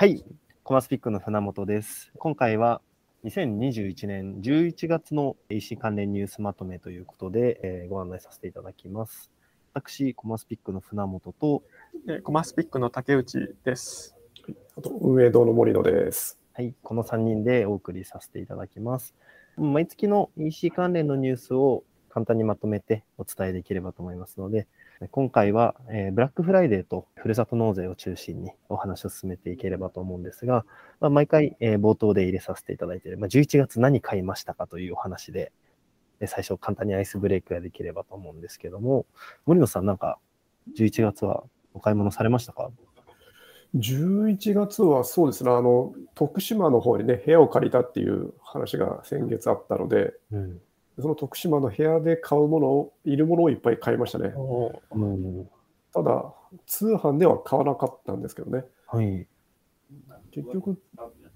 はい、コマスピックの船本です。今回は2021年11月の AC 関連ニュースまとめということで、えーご案内させていただきます。私、コマスピックの船本と、えーコマスピックの竹内です。あと、運営堂の森野です。はい、この3人でお送りさせていただきます。毎月の EC 関連のニュースを簡単にまとめてお伝えできればと思いますので、今回は、えーブラックフライデーとふるさと納税を中心にお話を進めていければと思うんですが、まあ、毎回、えー冒頭で入れさせていただいている、まあ、11月何買いましたかというお話で、えー最初簡単にアイスブレイクができればと思うんですけども、森野さんなんか11月はお買い物されましたか？11月はそうですね、あの、徳島の方にね、部屋を借りたっていう話が先月あったので、うん。その徳島の部屋で買うものを、いるものをいっぱい買いましたね。うん、ただ、通販では買わなかったんですけどね。はい。結局、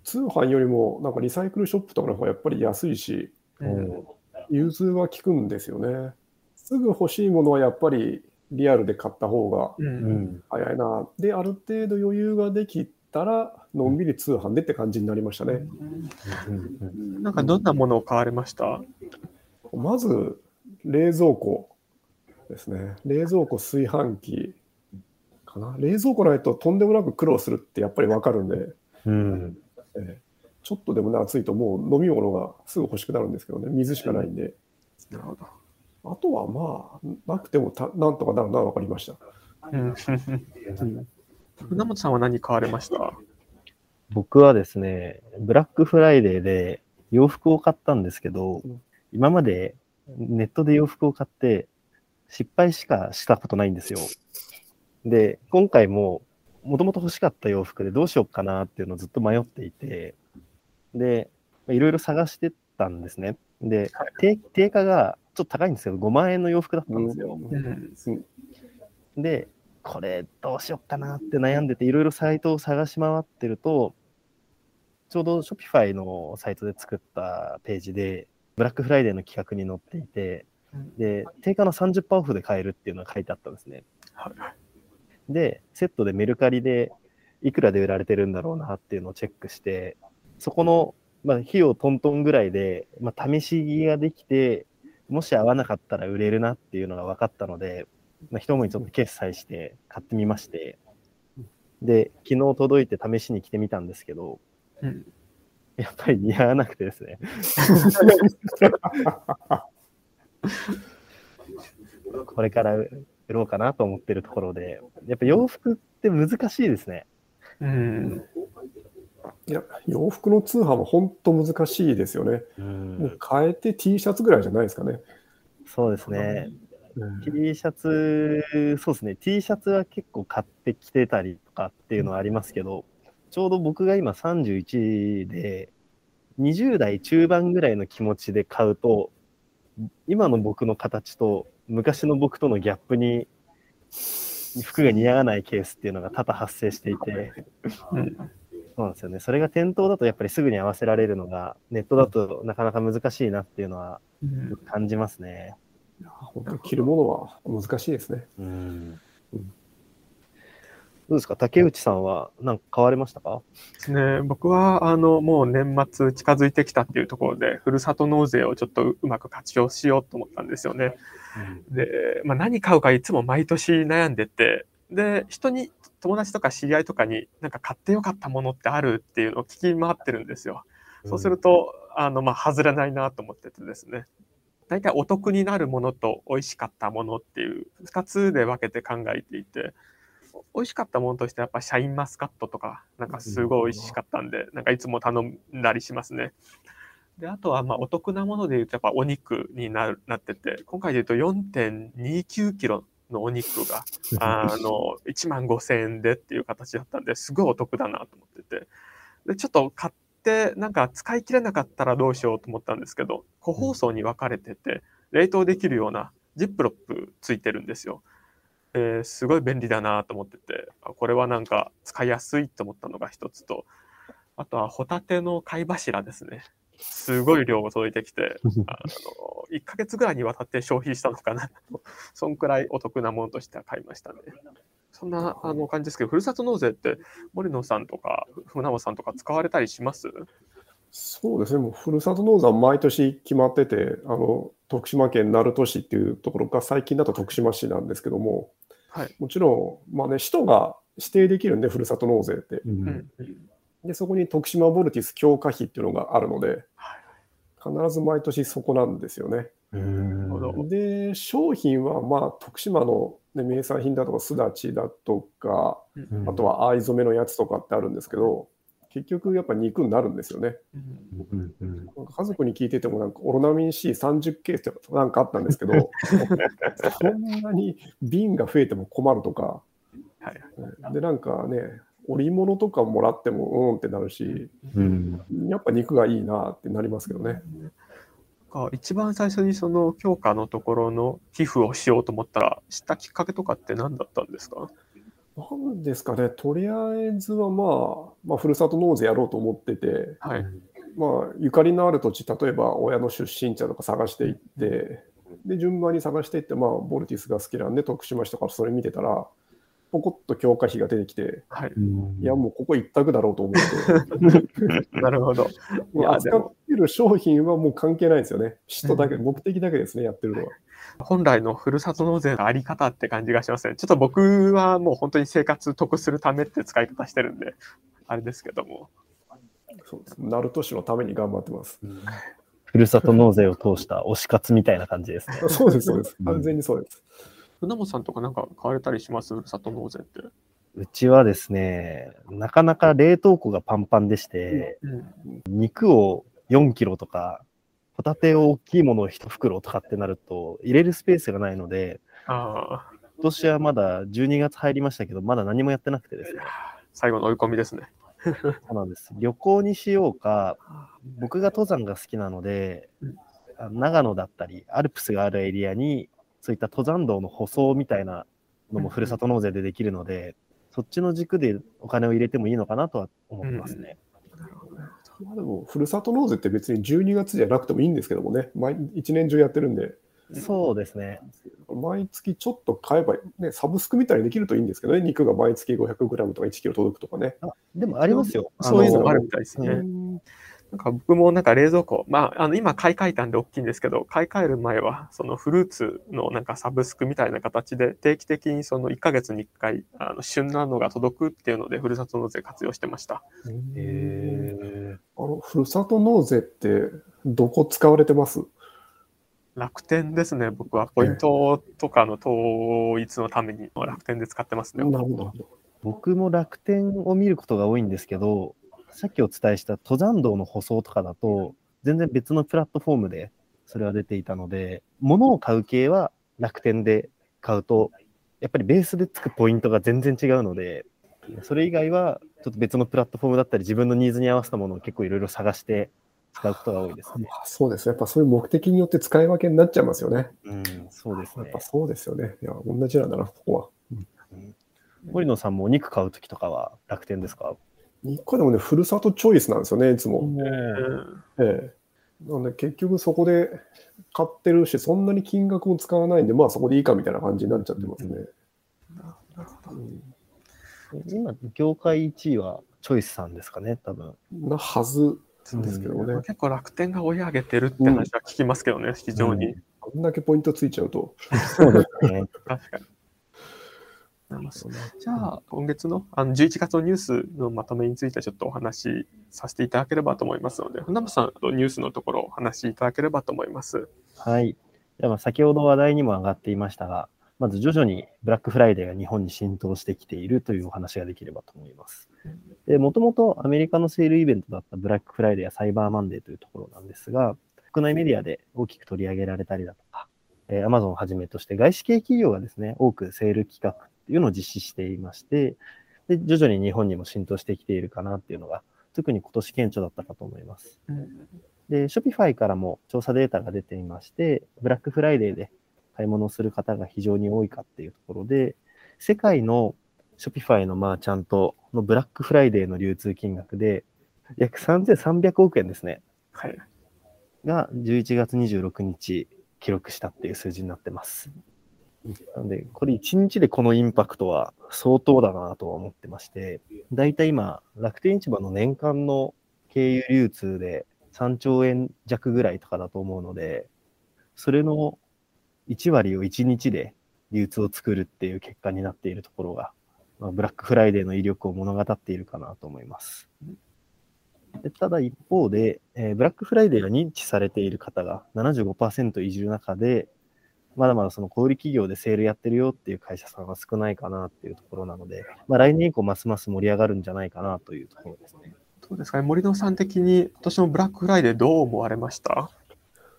通販よりも、なんかリサイクルショップとかの方がやっぱり安いし、うん融通は効くんですよね。すぐ欲しいものはやっぱりリアルで買った方がうんうん。早いな。で、ある程度余裕ができたら、のんびり通販でって感じになりましたね。うんうんなんかどんなものを買われました？まず、冷蔵庫ですね。冷蔵庫、炊飯器かな。冷蔵庫ないととんでもなく苦労するってやっぱりわかるんで、うん。ええちょっとでもね、暑いともう飲み物がすぐ欲しくなるんですけどね、水しかないんで。なるほど。あとはまあ、なくてもたなんとかなるのは分かりました。うん船本さんは何買われました？僕はですね、ブラックフライデーで洋服を買ったんですけどうん、今までネットで洋服を買って失敗しかしたことないんですよ。で、今回ももともと欲しかった洋服でどうしようかなっていうのをずっと迷っていて、で、いろいろ探してたんですね。で、定定価がちょっと高いんですけど、5万円の洋服だったんですよ。うんで、これどうしようかなって悩んでて、いろいろサイトを探し回ってると、ちょうど Shopify のサイトで作ったページで、ブラックフライデーの企画に載っていて、で、定価の30%オフで買えるっていうのが書いてあったんですね。はいで、セットでメルカリでいくらで売られてるんだろうなっていうのをチェックして、そこの、まあ、費用トントンぐらいで、まあ、試しができて、もし合わなかったら売れるなっていうのが分かったので、まあ、一思いちょっと決済して買ってみまして、で、昨日届いて試しに着てみたんですけど、うんやっぱり似合わなくてですね。これから売ろうかなと思ってるところで、やっぱ洋服って難しいですね。うんいや、洋服の通販は本当難しいですよね。もう変えて T シャツぐらいじゃないですかね。そうですね。T シャツ、そうですね。T シャツは結構買ってきてたりとかっていうのはありますけど、ちょうど僕が今31で、20代中盤ぐらいの気持ちで買うと、今の僕の形と昔の僕とのギャップに服が似合わないケースっていうのが多々発生していて、うんそうなんですよね。それが店頭だとやっぱりすぐに合わせられるのが、ネットだとなかなか難しいなっていうのはうん感じますね。本当に着るものは難しいですね。うんどうですか？竹内さんは何か買われましたか？ですね、僕はあのもう年末近づいてきたっていうところで、ふるさと納税をちょっとうまく活用しようと思ったんですよね。で、まあ、何買うかいつも毎年悩んでて、で、人に、友達とか知り合いとかに、なんか買ってよかったものってあるっていうのを聞き回ってるんですよ。そうすると、あの、まあ、外れないなと思っててですね。大体お得になるものと美味しかったものっていう2つで分けて考えていて、美味しかったものとしてやっぱシャインマスカットとか、なんかすごい美味しかったんで、なんかいつも頼んだりしますね。で、あとはまあお得なもので言うとやっぱお肉になるなってて、今回で言うと4.29キロのお肉が、あの、1万5千円でっていう形だったんで、すごいお得だなと思ってて。で、ちょっと買って、なんか使い切れなかったらどうしようと思ったんですけど、個包装に分かれてて、冷凍できるようなジップロップついてるんですよ。えーすごい便利だなと思ってて、あこれはなんか使いやすいと思ったのが一つと、あとはホタテの貝柱ですね。すごい量が届いてきて、あの、1ヶ月ぐらいにわたって消費したのかなと、そんくらいお得なものとしては買いましたね。そんなあの感じですけど、ふるさと納税って森野さんとか船本さんとか使われたりします？そうですね、もうふるさと納税は毎年決まってて、あの徳島県鳴門市っていうところが最近だと徳島市なんですけども、はい。もちろん、まあね、市とが指定できるんで、ふるさと納税って。ううんん。で、そこに徳島ボルティス強化費っていうのがあるので、はい必ず毎年そこなんですよね。で、商品は、まあ、徳島の、ね、名産品だとか、すだちだとか、うんあとは藍染めのやつとかってあるんですけど、結局やっぱ肉になるんですよね。うんうんうんなんか家族に聞いてても、なんかオロナミン C30 ケースとかなんかあったんですけど、そんなに瓶が増えても困るとか、はい。で、なんかね、織物とかもらってもうんってなるし、うんやっぱ肉がいいなってなりますけどね。か一番最初にその強化のところの寄付をしようと思ったら、知ったきっかけとかって何だったんですか？なんですかね、とりあえずはまあ、まあ、ふるさと納税やろうと思ってて、はい。まあ、ゆかりのある土地、例えば親の出身地とか探していって、で、順番に探していって、まあ、ボルティスが好きなんで、徳島市とかそれ見てたら、ポコッと強化費が出てきて、はい。うんいや、もうここ一択だろうと思って、なるほど。いや、で扱っも、てる商品はもう関係ないですよね。人だけ、目的だけですね、やってるのは。本来のふるさと納税のあり方って感じがしますね。ちょっと僕はもう本当に生活得するためって使い方してるんで、あれですけども。そうです。鳴門市のために頑張ってます。ふるさと納税を通した推し活みたいな感じですね。そうです、そうです。うん完全にそうです。船本さんとかなんか買われたりします？ふるさと納税って。うちはですね、なかなか冷凍庫がパンパンでして、うん。肉を4キロとか、ホタテを大きいものを1袋とかってなると、入れるスペースがないので、今年はまだ12月入りましたけど、まだ何もやってなくてですね。最後の追い込みですね。そうなんです。旅行にしようか、僕が登山が好きなので長野だったり、アルプスがあるエリアに、そういった登山道の舗装みたいなのもふるさと納税でできるので、そっちの軸でお金を入れてもいいのかなとは思ってますね。まあでも、ふるさと納税って別に12月じゃなくてもいいんですけどもね、毎一年中やってるんで、そうですね。毎月ちょっと買えば、ね、サブスクみたいにできるといいんですけどね、肉が毎月 500g とか1キロ届くとかね。あでもありますよ。そういうのもあるみたいですね。うんなんか僕もなんか冷蔵庫、まあ、あの今買い替えたんで大きいんですけど、買い替える前は、そのフルーツのなんかサブスクみたいな形で、定期的にその1ヶ月に1回、あの旬なのが届くっていうので、ふるさと納税活用してました。へあのふるさと納税ってどこ使われてます？楽天ですね、僕は。ポイントとかの統一のために楽天で使ってますね。なるほど。僕も楽天を見ることが多いんですけど、さっきお伝えした登山道の舗装とかだと、全然別のプラットフォームでそれは出ていたので、物を買う系は楽天で買うと、やっぱりベースでつくポイントが全然違うので、それ以外はちょっと別のプラットフォームだったり、自分のニーズに合わせたものを結構いろいろ探して使うことが多いですね。あ そうですね。やっぱそういう目的によって使い分けになっちゃいますよね。うん、そうですねやっぱ。そうですよね。いや、同じなんだな、ここは。森野さんもお肉買うときとかは楽天ですか？一個でもね、ふるさとチョイスなんですよね、いつも。うんええ。なので、結局そこで買ってるし、そんなに金額も使わないんで、まあそこでいいかみたいな感じになっちゃってますね。うん今、業界1位はチョイスさんですかね、多分。なはずですけどね。結構楽天が追い上げてるって話は聞きますけどね、非常に。こんだけポイントついちゃうと。そうですね。確かに。なるほどじゃあ、今月のあの11月のニュースのまとめについてちょっとお話しさせていただければと思いますので、船本さんとニュースのところをお話しいただければと思います。はい。では先ほど話題にも上がっていましたが、まず徐々にブラックフライデーが日本に浸透してきているというお話ができればと思います。で、もともとアメリカのセールイベントだったブラックフライデーやサイバーマンデーというところなんですが、国内メディアで大きく取り上げられたりだとか、えー Amazon をはじめとして外資系企業がですね、多くセール企画っていうのを実施していまして、で、徐々に日本にも浸透してきているかなっていうのが、特に今年顕著だったかと思います。で、Shopify からも調査データが出ていまして、ブラックフライデーで買い物をする方が非常に多いかっていうところで、世界の Shopify のマーチャントのブラックフライデーの流通金額で、約3300億円ですね、はい。が11月26日記録したっていう数字になってます。なので、これ1日でこのインパクトは相当だなとは思ってまして、だいたい今、楽天市場の年間の経由流通で3兆円弱ぐらいとかだと思うので、それの1割を1日で流通を作るっていう結果になっているところが、まあ、ブラックフライデーの威力を物語っているかなと思います。でただ一方で、えーブラックフライデーが認知されている方が75%いる中で、まだまだその小売企業でセールやってるよっていう会社さんは少ないかなっていうところなので、まあ、来年以降ますます盛り上がるんじゃないかなというところですね。どうですかね、森野さん的に今年のブラックフライデーどう思われました？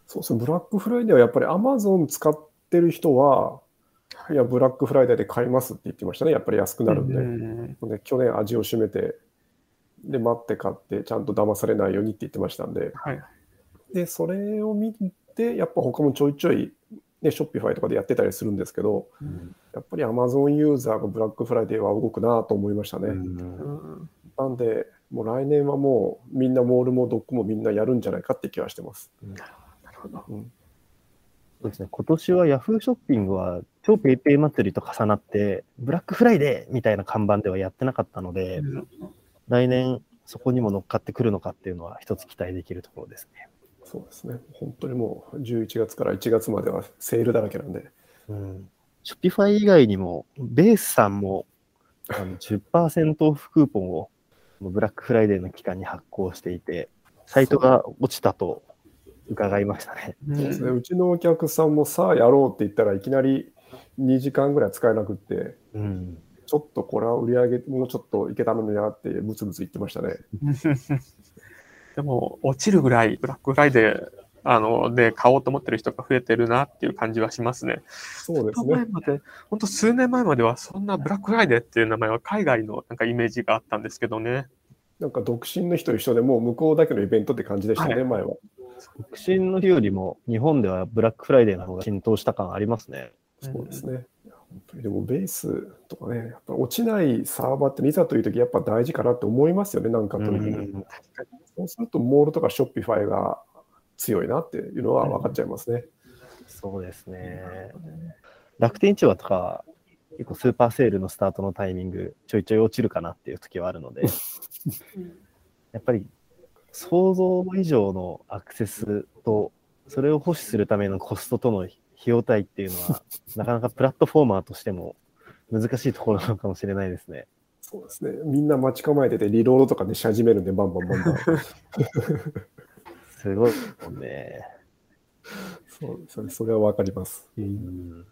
そうですね、ブラックフライデーはやっぱり Amazon 使ってる人は、いや、ブラックフライデーで買いますって言ってましたね、やっぱり安くなるんで。うん。で去年味を占めて、で、待って買って、ちゃんと騙されないようにって言ってましたんで、はい。で、それを見て、やっぱ他もちょいちょい、ね、 Shopify とかでやってたりするんですけど、やっぱり Amazon ユーザーがブラックフライデーは動くなと思いましたね。うんなんで、もう来年はもうみんなモールもドックもみんなやるんじゃないかって気はしてます。なるほど。そうですね、今年は Yahoo ショッピングは超 PayPay 祭りと重なって、ブラックフライデーみたいな看板ではやってなかったので、来年そこにも乗っかってくるのかっていうのは一つ期待できるところですね。そうですね。本当にもう11月から1月まではセールだらけなんで。うん、 Shopify 以外にも、ベースさんもあの10%オフクーポンをブラックフライデーの期間に発行していて、サイトが落ちたと伺いましたね。うんそうですね。うちのお客さんもさあやろうって言ったらいきなり2時間ぐらい使えなくって、うん、ちょっとこれは売り上げもうちょっといけたのになってブツブツ言ってましたね。でも、落ちるぐらいブラックフライデーあので買おうと思ってる人が増えてるなっていう感じはしますね。そうですね。前まで、本当数年前まではそんなブラックフライデーっていう名前は海外のなんかイメージがあったんですけどね。なんか独身の日と一緒でもう向こうだけのイベントって感じでしたね、はい前は。独身の日よりも日本ではブラックフライデーの方が浸透した感ありますね。そうですね。本当にでもベースとかね、やっぱ落ちないサーバーっていざという時やっぱ大事かなって思いますよね、なんかとにかくうんそうするとモールとか Shopify が強いなっていうのは分かっちゃいますね。そうですね。楽天市場とか、結構スーパーセールのスタートのタイミング、ちょいちょい落ちるかなっていう時はあるので、やっぱり想像以上のアクセスと、それを保守するためのコストとの費用対っていうのは、なかなかプラットフォーマーとしても難しいところなのかもしれないですね。そうですね。みんな待ち構えてて、リロードとかね、し始めるんで、バンバンバンバン。すごいもんね。そうそれそれは分かります。うん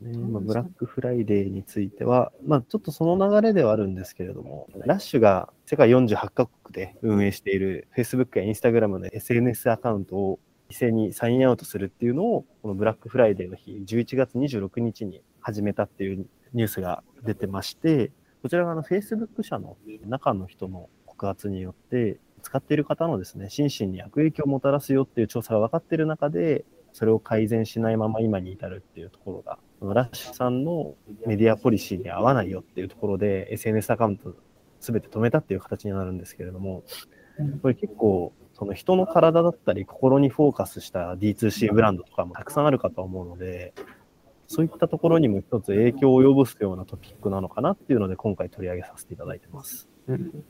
ねまあ、ブラックフライデーについては、まあ、ちょっとその流れではあるんですけれども、 LUSH が世界48カ国で運営している Facebook や Instagram の SNS アカウントを一斉にサインアウトするっていうのを、このブラックフライデーの日、11月26日に始めたっていうニュースが出てまして、こちらがあの Facebook 社の中の人の告発によって、使っている方のですね、心身に悪影響をもたらすよっていう調査が分かっている中で、それを改善しないまま今に至るっていうところが、そのラッシュさんのメディアポリシーに合わないよっていうところで SNS アカウントすべて止めたっていう形になるんですけれども、これ結構、その人の体だったり心にフォーカスした D2C ブランドとかもたくさんあるかと思うので、そういったところにも一つ影響を及ぼすようなトピックなのかなっていうので今回取り上げさせていただいてます。うん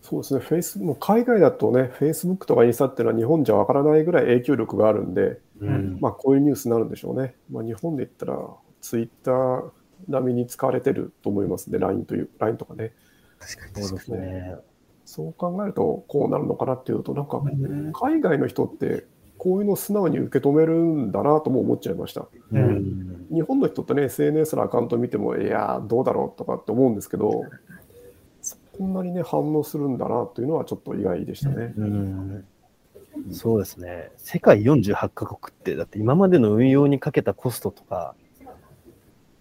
そうですね、フェイスもう海外だとね、Facebook とかインスタっていうのは日本じゃ分からないぐらい影響力があるんで、うんまあ、こういうニュースになるんでしょうね。まあ、日本で言ったら、Twitter 並みに使われてると思いますね、LINE という、LINE とかね。確かにそうですね。そう考えると、こうなるのかなっていうと、なんか、うん海外の人って、こういうのを素直に受け止めるんだなとも思っちゃいました。ううんん日本の人ってね、SNS のアカウント見ても、いやー、どうだろうとかって思うんですけど、こんなにね、反応するんだなというのはちょっと意外でしたね。うんそうですね。世界48カ国って、だって今までの運用にかけたコストとか、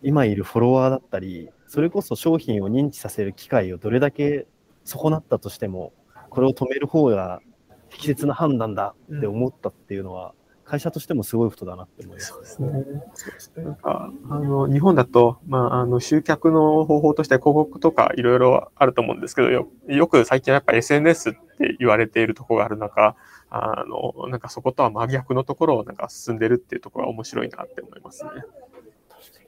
今いるフォロワーだったり、それこそ商品を認知させる機会をどれだけ損なったとしても、これを止める方が適切な判断だって思ったっていうのは、会社としてもすごいことだなって思います。そうですね。なんか、あの、日本だと、まあ、あの、集客の方法として広告とかいろいろあると思うんですけど、よよく最近はやっぱ SNS って言われているところがある中、あの、なんかそことは真逆のところをなんか進んでるっていうところが面白いなって思いますね。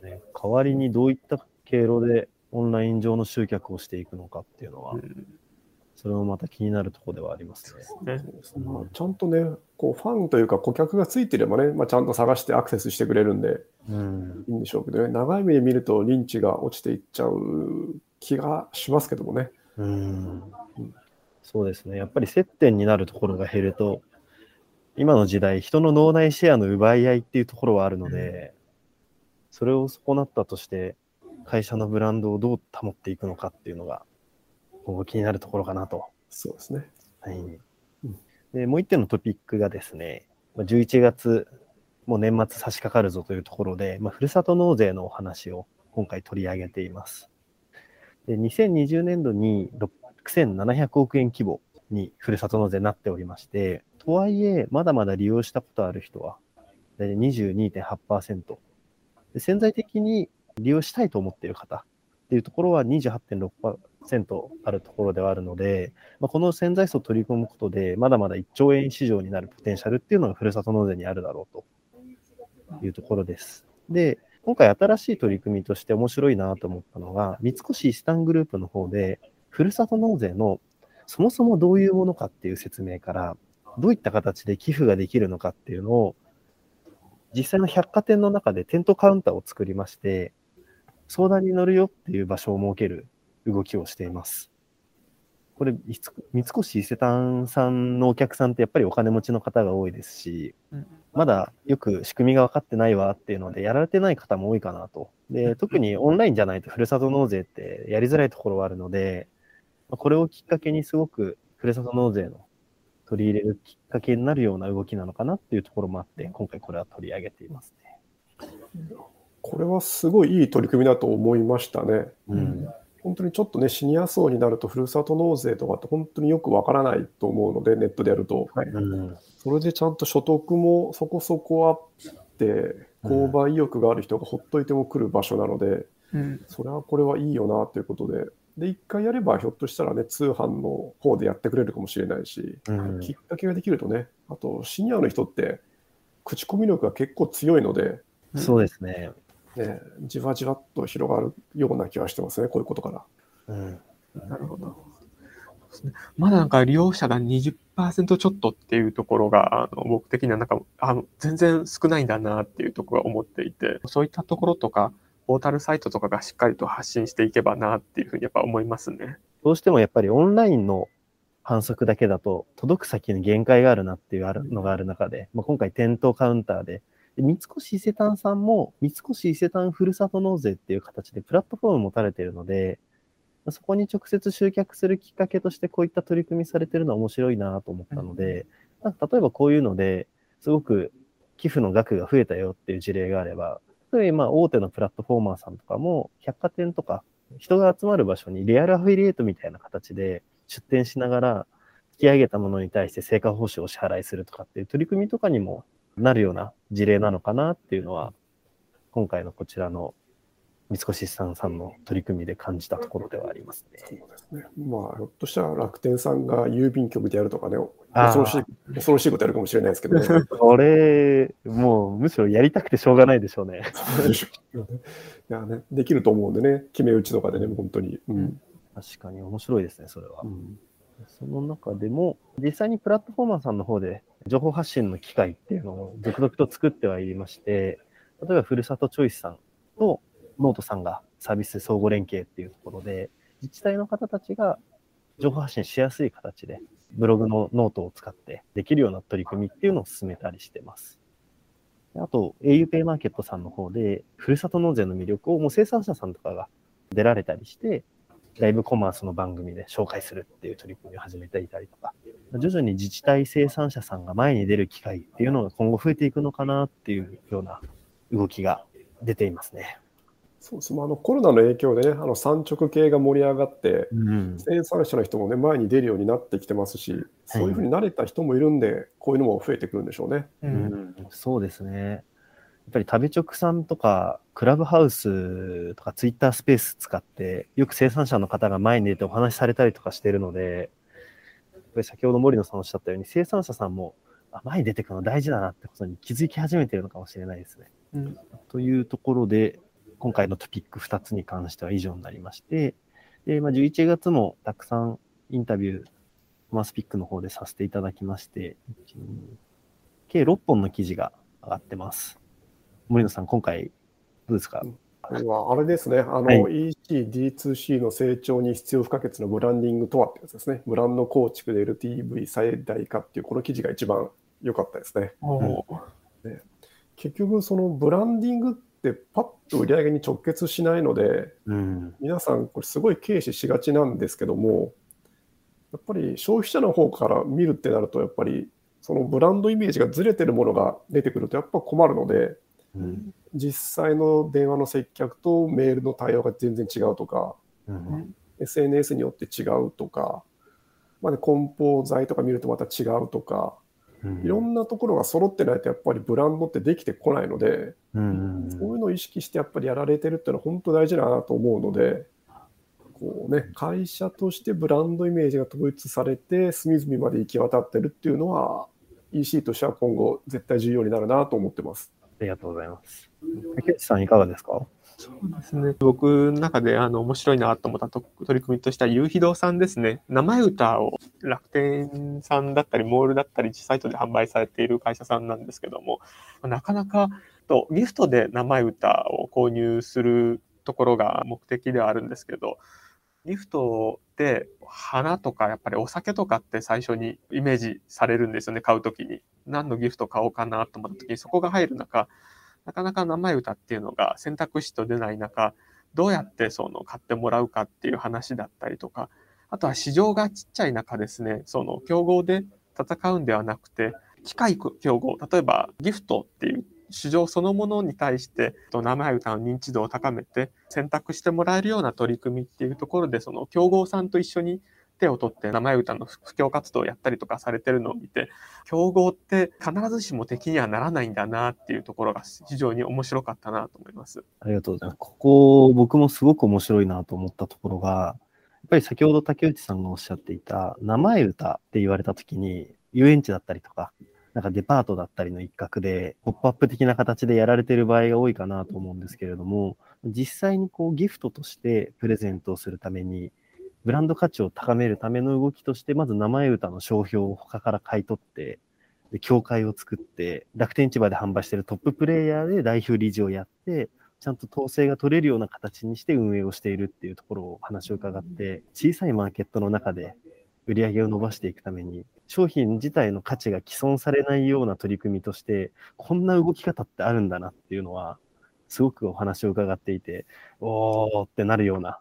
ね代わりにどういった経路でオンライン上の集客をしていくのかっていうのは、うん。それもまた気になるところではありますね。ちゃんとね、こうファンというか顧客がついてればね、まあ、ちゃんと探してアクセスしてくれるんでうん、いいんでしょうけどね、長い目で見ると認知が落ちていっちゃう気がしますけどもね。うん。そうですね。やっぱり接点になるところが減ると、今の時代、人の脳内シェアの奪い合いっていうところはあるので、それを損なったとして、会社のブランドをどう保っていくのかっていうのが、今後気になるところかなと。そうですね。はいうんでもう一点のトピックがですね、まあ11月、もう年末差し掛かるぞというところで、まあ、ふるさと納税のお話を今回取り上げています。で2020年度に6700億円規模にふるさと納税になっておりまして、とはいえ、まだまだ利用したことある人は、大体22.8%。で潜在的に利用したいと思っている方っていうところは28.6%あるところではあるので、まあ、この潜在層を取り込むことで、まだまだ1兆円市場になるポテンシャルっていうのがふるさと納税にあるだろうというところです。で、今回新しい取り組みとして面白いなと思ったのが、三越伊勢丹グループの方で、ふるさと納税のそもそもどういうものかっていう説明から、どういった形で寄付ができるのかっていうのを、実際の百貨店の中で店頭カウンターを作りまして、相談に乗るよっていう場所を設ける動きをしています。これ、三越伊勢丹さんのお客さんってやっぱりお金持ちの方が多いですし、うんまだよく仕組みが分かってないわっていうので、やられてない方も多いかなと。で、特にオンラインじゃないとふるさと納税ってやりづらいところはあるので、まあこれをきっかけにすごくふるさと納税の取り入れるきっかけになるような動きなのかなっていうところもあって、今回これは取り上げていますね。これはすごいいい取り組みだと思いましたね。うん。本当にちょっとね、シニア層になると、ふるさと納税とかって本当によくわからないと思うので、ネットでやると。うん。それでちゃんと所得もそこそこあって、購買意欲がある人がほっといても来る場所なので、うん。それはこれはいいよなということで、で、一回やればひょっとしたらね、通販の方でやってくれるかもしれないし、うんきっかけができるとね、あとシニアの人って、口コミ力が結構強いので、そうですね。ね、じわじわっと広がるような気はしてますね、こういうことから。うん。なるほど。まだなんか利用者が20%ちょっとっていうところが、あの僕的にはなんかあの全然少ないんだなっていうところは思っていて、そういったところとか、ポータルサイトとかがしっかりと発信していけばなっていうふうにやっぱ思いますね。どうしてもやっぱりオンラインの反則だけだと届く先に限界があるなっていうあるのがある中で、まあ、今回店頭カウンターで、で三越伊勢丹さんも三越伊勢丹ふるさと納税っていう形でプラットフォーム持たれているので、そこに直接集客するきっかけとしてこういった取り組みされてるのは面白いなと思ったので、なん例えばこういうのですごく寄付の額が増えたよっていう事例があれば、例えば大手のプラットフォーマーさんとかも百貨店とか人が集まる場所にリアルアフィリエイトみたいな形で出店しながら引き上げたものに対して成果報酬を支払いするとかっていう取り組みとかにもなるような事例なのかなっていうのは、今回のこちらの三越さんさんの取り組みで感じたところではありますそうね。ですね。まあ、ひょっとしたら楽天さんが郵便局でやるとかね、恐ろしい、恐ろしいことやるかもしれないですけどね。これ、もうむしろやりたくてしょうがないでしょうね。そうでしょうねいやね、できると思うんでね、決め打ちとかでね、本当に。うん確かに面白いですね、それはう。んその中でも、実際にプラットフォーマーさんの方で情報発信の機会っていうのを続々と作ってはいりまして、例えばふるさとチョイスさんとノートさんがサービス相互連携っていうところで、自治体の方たちが情報発信しやすい形で、ブログのノートを使ってできるような取り組みっていうのを進めたりしてます。あと、auPay マーケットさんの方で、ふるさと納税の魅力をもう生産者さんとかが出られたりして、ライブコマースの番組で紹介するっていう取り組みを始めていたりとか、徐々に自治体生産者さんが前に出る機会っていうのが今後増えていくのかなっていうような動きが出ていますね。そうですあのコロナの影響でね、あの産直系が盛り上がって、うん。生産者の人もね、前に出るようになってきてますし、そういうふうに慣れた人もいるんで、こういうのも増えてくるんでしょうね。う。うんん、そうですね。やっぱり食べ直さんとか、クラブハウスとかツイッタースペース使って、よく生産者の方が前に出てお話しされたりとかしているので、やっぱり先ほど森野さんおっしゃったように、生産者さんもあ前に出てくるの大事だなってことに気づき始めているのかもしれないですね。うんというところで、今回のトピック2つに関しては以上になりまして、でまあ、11月もたくさんインタビュー、マスピックの方でさせていただきまして、1 2計6本の記事が上がってます。森野さん、今回どうですか？あれですね、あの、はい EC、D2C の成長に必要不可欠なブランディングとはってやつですね。ブランド構築で LTV 最大化っていう、この記事が一番良かったですね。おー結局、そのブランディングってパッと売り上げに直結しないので、うん。皆さんこれすごい軽視しがちなんですけども、やっぱり消費者の方から見るってなると、やっぱりそのブランドイメージがずれてるものが出てくるとやっぱ困るので、うん。実際の電話の接客とメールの対応が全然違うとか、うん。SNS によって違うとか、まあね、梱包材とか見るとまた違うとか、いろんなところが揃ってないとやっぱりブランドってできてこないので、うん。そういうのを意識してやっぱりやられてるっていうのは本当大事だなと思うので、こうね、会社としてブランドイメージが統一されて隅々まで行き渡ってるっていうのは EC としては今後絶対重要になるなと思ってます。ありがとうございます。竹内さん、いかがですか？そうですね。僕の中であの面白いなと思ったと取り組みとしては、夕日堂さんですね。名前歌を楽天さんだったり、モールだったり、サイトで販売されている会社さんなんですけども、なかなかとギフトで名前歌を購入するところが目的ではあるんですけど、ギフトって花とかやっぱりお酒とかって最初にイメージされるんですよね、買うときに。何のギフト買おうかなと思ったときにそこが入る中、なかなか名前歌っていうのが選択肢と出ない中、どうやってその買ってもらうかっていう話だったりとか、あとは市場がちっちゃい中ですね、その競合で戦うんではなくて、機械競合、例えばギフトっていう市場そのものに対して、と名前歌の認知度を高めて選択してもらえるような取り組みっていうところで、その競合さんと一緒に手を取って名前歌の普及活動をやったりとかされてるのを見て、競合って必ずしも敵にはならないんだなっていうところが非常に面白かったなと思います。ありがとうございます。ここ、僕もすごく面白いなと思ったところが、やっぱり先ほど竹内さんがおっしゃっていた、名前歌って言われたときに、遊園地だったりとか、なんかデパートだったりの一角で、ポップアップ的な形でやられている場合が多いかなと思うんですけれども、実際にこうギフトとしてプレゼントをするために、ブランド価値を高めるための動きとして、まず名前歌の商標を他から買い取って、で協会を作って、楽天市場で販売しているトッププレイヤーで代表理事をやって、ちゃんと統制が取れるような形にして運営をしているっていうところを話を伺って、小さいマーケットの中で売り上げを伸ばしていくために、商品自体の価値が既存されないような取り組みとして、こんな動き方ってあるんだなっていうのは、すごくお話を伺っていて、おーってなるような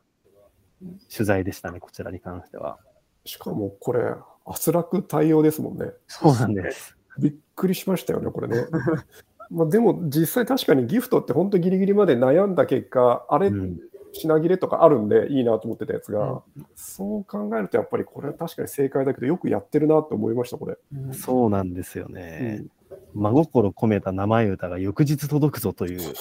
取材でしたね、こちらに関しては。しかもこれ、アスラク対応ですもんね。そうなんです。びっくりしましたよね、これね。まあでも実際確かにギフトって本当ギリギリまで悩んだ結果、あれ、うん品切れとかあるんでいいなと思ってたやつが、そう考えるとやっぱりこれは確かに正解だけどよくやってるなって思いました、これ。そうなんですよね。真心込めた名前歌が翌日届くぞという。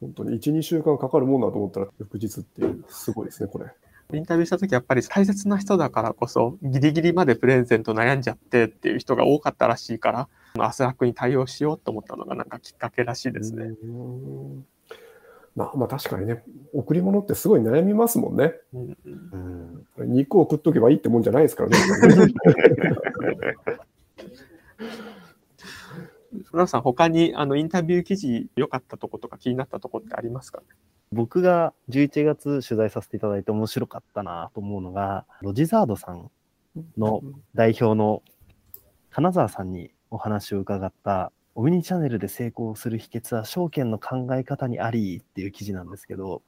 本当に1、2週間かかるもんだと思ったら翌日っていう、すごいですね、これ。インタビューした時やっぱり大切な人だからこそギリギリまでプレゼント悩んじゃってっていう人が多かったらしいからあす楽に対応しようと思ったのがなんかきっかけらしいですね。うんまあ、まあ確かにね、贈り物ってすごい悩みますもんね。うんうんうん肉を食っとけばいいってもんじゃないですからね。村さん他にあのインタビュー記事良かったとことか気になったとこってありますか？僕が11月取材させていただいて面白かったなと思うのが、ロジザードさんの代表の金沢さんにお話を伺った、オムニチャンネルで成功する秘訣は証券の考え方にありっていう記事なんですけど、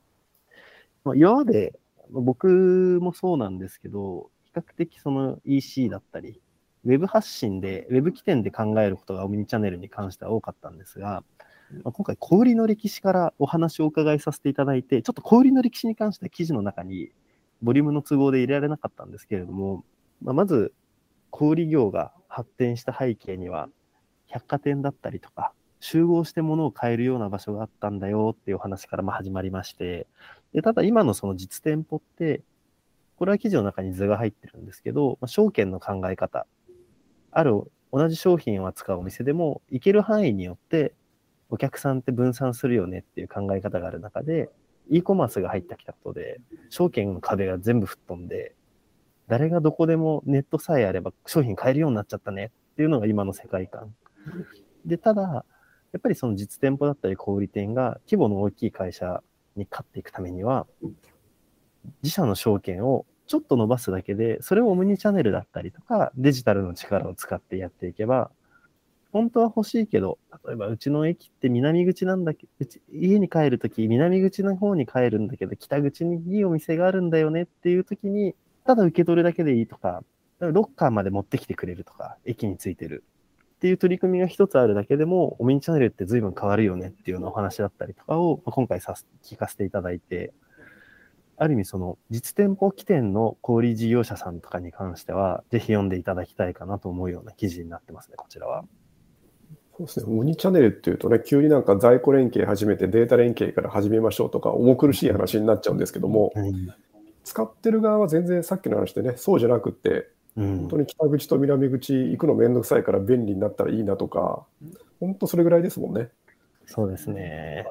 まあ、今まで僕もそうなんですけど、比較的その EC だったり、ウェブ発信で、ウェブ起点で考えることがオムニチャンネルに関しては多かったんですが、まあ、今回、小売りの歴史からお話をお伺いさせていただいて、ちょっと小売りの歴史に関しては記事の中に、ボリュームの都合で入れられなかったんですけれども、まあ、まず、小売業が発展した背景には、百貨店だったりとか、集合して物を買えるような場所があったんだよっていうお話からま始まりまして、でただ今のその実店舗って、これは記事の中に図が入ってるんですけど、まあ、証券の考え方、ある同じ商品を扱うお店でも、行ける範囲によってお客さんって分散するよねっていう考え方がある中で、e コマースが入ってきたことで、証券の壁が全部吹っ飛んで、誰がどこでもネットさえあれば商品買えるようになっちゃったねっていうのが今の世界観。で、ただ、やっぱりその実店舗だったり小売店が規模の大きい会社に勝っていくためには、自社の証券をちょっと伸ばすだけで、それをオムニチャンネルだったりとか、デジタルの力を使ってやっていけば、本当は欲しいけど、例えばうちの駅って南口なんだけど、家に帰るとき、南口の方に帰るんだけど、北口にいいお店があるんだよねっていうときに、ただ受け取るだけでいいとか、ロッカーまで持ってきてくれるとか、駅についてる。っていう取り組みが一つあるだけでも、オミニチャンネルって随分変わるよねっていうようなお話だったりとかを、今回さ聞かせていただいて、ある意味その実店舗起点の小売事業者さんとかに関しては、ぜひ読んでいただきたいかなと思うような記事になってますね、こちらは。そうですね、オニチャンネルっていうとね、急になんか在庫連携始めてデータ連携から始めましょうとか、重苦しい話になっちゃうんですけども、うん、使ってる側は全然さっきの話でね、そうじゃなくって、うん、本当に北口と南口行くのめんどくさいから便利になったらいいなとか、本当それぐらいですもんね。そうですね。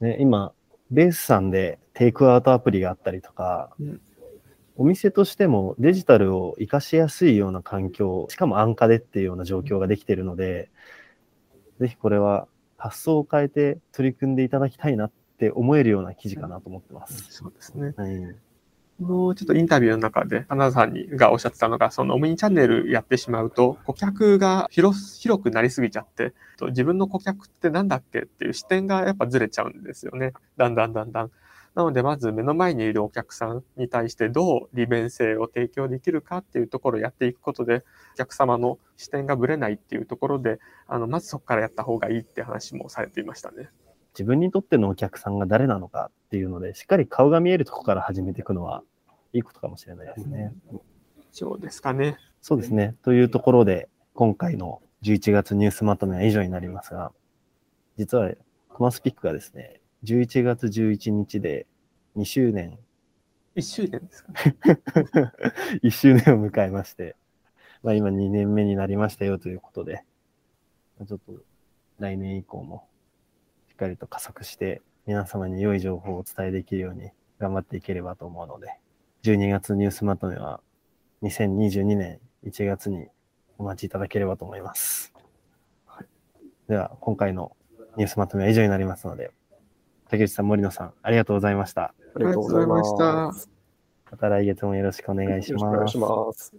ね今、ベースさんでテイクアウトアプリがあったりとか、うん、お店としてもデジタルを活かしやすいような環境、しかも安価でっていうような状況ができているので、ぜひこれは発想を変えて取り組んでいただきたいなって思えるような記事かなと思ってます。そうですね。はい、のちょっとインタビューの中で、花田さんにがおっしゃってたのが、そのオムニチャンネルやってしまうと、顧客が広広くなりすぎちゃって、自分の顧客ってなんだっけっていう視点がやっぱずれちゃうんですよね。だんだんだんだん。なので、まず目の前にいるお客さんに対してどう利便性を提供できるかっていうところをやっていくことで、お客様の視点がぶれないっていうところで、あの、まずそこからやった方がいいって話もされていましたね。自分にとってのお客さんが誰なのかっていうので、しっかり顔が見えるところから始めていくのはいいことかもしれないですね。そうですかね。そうですね。というところで、今回の11月ニュースまとめは以上になりますが、実はコマスピックがですね、11月11日で2周年。1周年ですかね。1周年を迎えまして、まあ今2年目になりましたよということで、ちょっと来年以降もしっかりと加速して皆様に良い情報をお伝えできるように頑張っていければと思うので、12月ニュースまとめは2022年1月にお待ちいただければと思います。はい、では、今回のニュースまとめは以上になりますので、竹内さん、森野さん、ありがとうございました。ありがとうございました。また来月もよろしくお願いします。よろしくお願いします。